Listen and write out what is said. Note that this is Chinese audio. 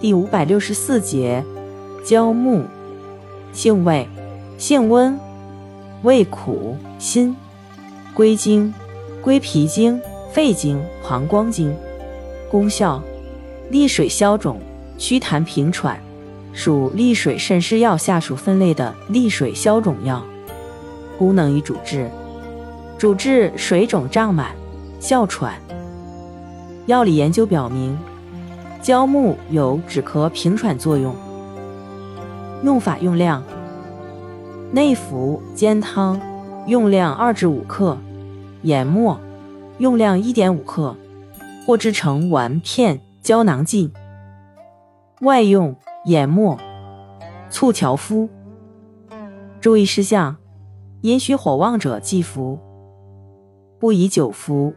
第五百六十四节，焦木，性味，性温，味苦，辛，归经，归脾经、肺经、膀胱经。功效，利水消肿，祛痰平喘，属利水渗湿药下属分类的利水消肿药。功能与主治，主治水肿胀满、哮喘。药理研究表明。焦木有止咳平喘作用。用法用量：内服煎汤，用量二至五克；研末，用量一点五克，或制成丸片、胶囊剂。外用研末，促调敷。注意事项：阴虚火旺者忌服，不宜久服。